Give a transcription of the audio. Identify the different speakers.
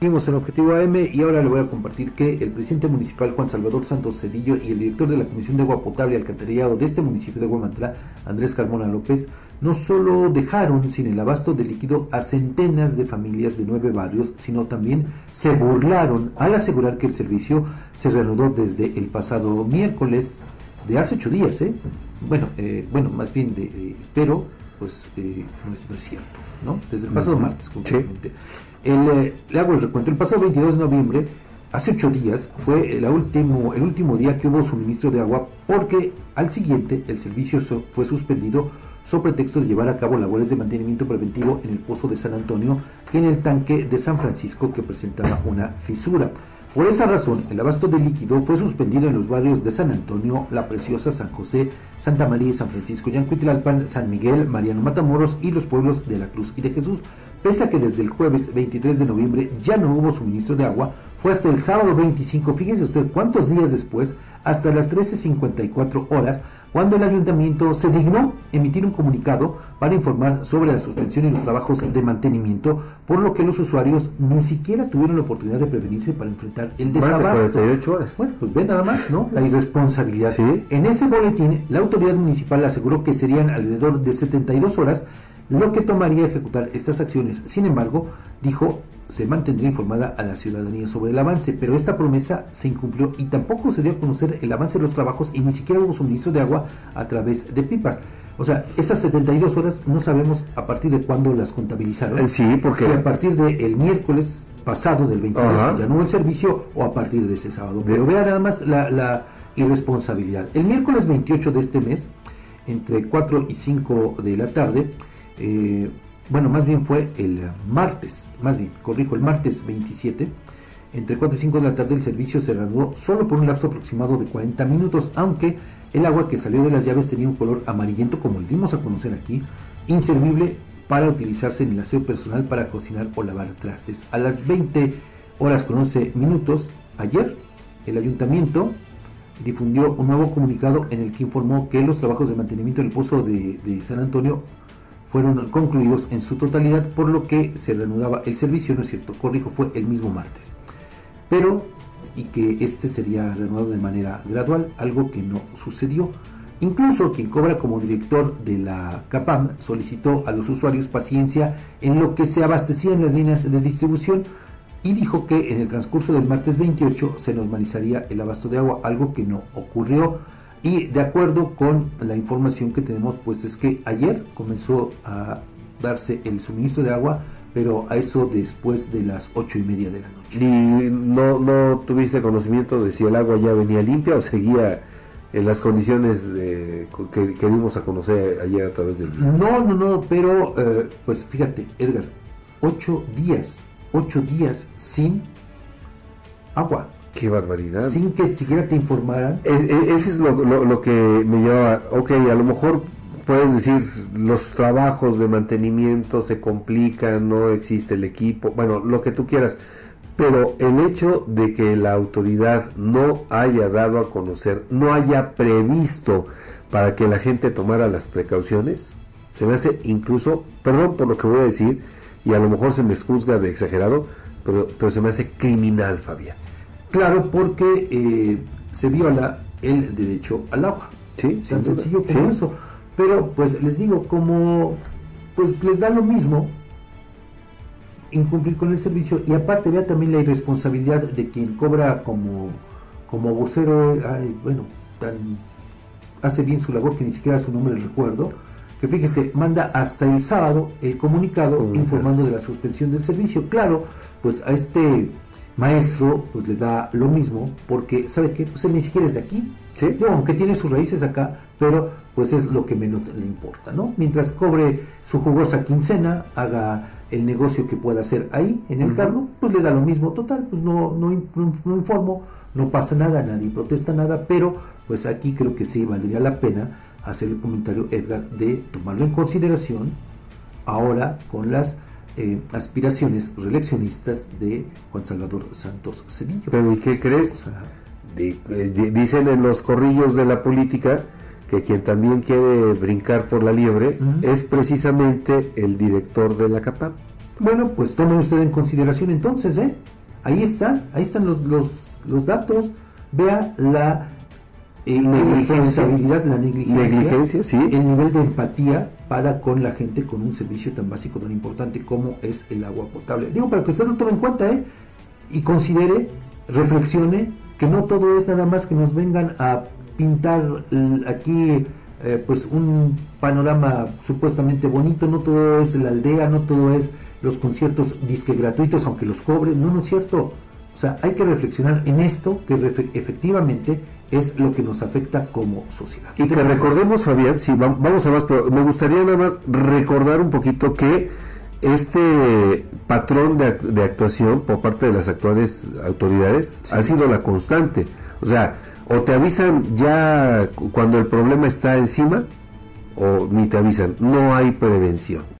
Speaker 1: Seguimos en Objetivo AM y ahora le voy a compartir que el presidente municipal Juan Salvador Santos Cedillo y el director de la Comisión de Agua Potable y Alcantarillado de este municipio de Guamantlán, Andrés Carmona López, no solo dejaron sin el abasto de líquido a centenas de familias de nueve barrios, sino también se burlaron al asegurar que el servicio se reanudó desde el pasado miércoles de hace ocho días, ¿eh? Bueno, eh, bueno, más bien de, eh, pero pues eh, no, es, no, es, cierto, ¿no? Desde el pasado martes, concretamente. El, eh, le hago el recuento. El pasado 22 de noviembre, hace ocho días, fue el último, el último día que hubo suministro de agua porque al siguiente el servicio so, fue suspendido sobre pretexto de llevar a cabo labores de mantenimiento preventivo en el pozo de San Antonio y en el tanque de San Francisco que presentaba una fisura. Por esa razón, el abasto de líquido fue suspendido en los barrios de San Antonio, La Preciosa, San José, Santa María y San Francisco, Yancuitlalpan, San Miguel, Mariano Matamoros y los pueblos de la Cruz y de Jesús. Pese a que desde el jueves 23 de noviembre ya no hubo suministro de agua, fue hasta el sábado 25, fíjese usted cuántos días después, hasta las 13.54 horas, cuando el ayuntamiento se dignó emitir un comunicado para informar sobre la suspensión y los trabajos de mantenimiento, por lo que los usuarios ni siquiera tuvieron la oportunidad de prevenirse para enfrentar el desabasto.
Speaker 2: De 48 horas.
Speaker 1: Bueno, pues ve nada más, ¿no? La irresponsabilidad.
Speaker 2: ¿Sí?
Speaker 1: En ese boletín, la autoridad municipal aseguró que serían alrededor de 72 horas lo que tomaría ejecutar estas acciones. Sin embargo, dijo, se mantendría informada a la ciudadanía sobre el avance, pero esta promesa se incumplió y tampoco se dio a conocer el avance de los trabajos y ni siquiera hubo suministro de agua a través de pipas. O sea, esas 72 horas no sabemos a partir de cuándo las contabilizaron.
Speaker 2: Sí, porque...
Speaker 1: Si a partir del miércoles pasado, del 23, ya no hubo el servicio, o a partir de ese sábado. Pero vea nada más la, la irresponsabilidad. El miércoles 28 de este mes, entre 4 y 5 de la tarde, eh, bueno, más bien fue el martes, más bien, corrijo, el martes 27, entre 4 y 5 de la tarde el servicio se reanudó solo por un lapso aproximado de 40 minutos, aunque el agua que salió de las llaves tenía un color amarillento, como le dimos a conocer aquí, inservible para utilizarse en el aseo personal para cocinar o lavar trastes. A las 20 horas con 11 minutos, ayer, el ayuntamiento difundió un nuevo comunicado en el que informó que los trabajos de mantenimiento del pozo de San Antonio fueron concluidos en su totalidad, por lo que se reanudaba el servicio, no es cierto, corrijo, fue el mismo martes. Pero, y que este sería reanudado de manera gradual, algo que no sucedió. Incluso quien cobra como director de la CAPAM solicitó a los usuarios paciencia en lo que se abastecían las líneas de distribución y dijo que en el transcurso del martes 28 se normalizaría el abasto de agua, algo que no ocurrió. Y de acuerdo con la información que tenemos, pues es que ayer comenzó a darse el suministro de agua, pero a eso después de las ocho y media de la noche.
Speaker 2: ¿Y no, no tuviste conocimiento de si el agua ya venía limpia o seguía en las condiciones de, que, que, dimos a conocer ayer a través del...
Speaker 1: No, no, no, pero eh, pues fíjate, Edgar, ocho días, ocho días sin agua.
Speaker 2: Qué barbaridad.
Speaker 1: Sin que siquiera te informaran.
Speaker 2: Es, es, ese es lo, lo, lo, que me lleva, ok, a lo mejor puedes decir, los trabajos de mantenimiento se complican, no existe el equipo, bueno, lo que tú quieras, pero el hecho de que la autoridad no haya dado a conocer, no haya previsto para que la gente tomara las precauciones, se me hace incluso, perdón por lo que voy a decir, y a lo mejor se me juzga de exagerado, pero, pero se me hace criminal, Fabián.
Speaker 1: Claro, porque eh, se viola el derecho al agua.
Speaker 2: Sí,
Speaker 1: tan sencillo como sí. eso. Pero pues les digo, como pues les da lo mismo incumplir con el servicio y aparte vea también la irresponsabilidad de quien cobra como como vocero, ay, bueno, tan hace bien su labor que ni siquiera su nombre recuerdo, que fíjese, manda hasta el sábado el comunicado informando de la suspensión del servicio. Claro, pues a este maestro pues le da lo mismo porque sabe que pues él ni siquiera es de aquí. Aunque tiene sus raíces acá pero pues es lo que menos le importa no mientras cobre su jugosa quincena haga el negocio que pueda hacer ahí en el uh -huh. cargo pues le da lo mismo. Total pues no, no informo no pasa nada nadie protesta nada pero pues aquí creo que sí valdría la pena hacer el comentario Edgar de tomarlo en consideración ahora con las eh, aspiraciones reeleccionistas de Juan Salvador Santos Cedillo.
Speaker 2: Pero ¿y qué crees? De, de, dicen en los corrillos de la política que quien también quiere brincar por la liebre uh -huh. es precisamente el director de la CAPAM.
Speaker 1: Bueno, pues tomen usted en consideración entonces, ¿eh? Ahí está, ahí están los, los, los datos. Vea la eh, responsabilidad, la negligencia,
Speaker 2: sí.
Speaker 1: el nivel de empatía para con la gente con un servicio tan básico, tan importante como es el agua potable. Digo, para que usted lo tome en cuenta, ¿eh? Y considere, reflexione, que no todo es nada más que nos vengan a pintar aquí eh, pues un panorama supuestamente bonito, no todo es la aldea, no todo es los conciertos disque gratuitos, aunque los cobren, no, no es cierto. O sea, hay que reflexionar en esto que efectivamente es lo que nos afecta como sociedad.
Speaker 2: Y que recordemos, Fabián, sí, vamos a más, pero me gustaría nada más recordar un poquito que este patrón de, actuación por parte de las actuales autoridades ha sido la constante. O sea, o te avisan ya cuando el problema está encima, o ni te avisan. No hay prevención.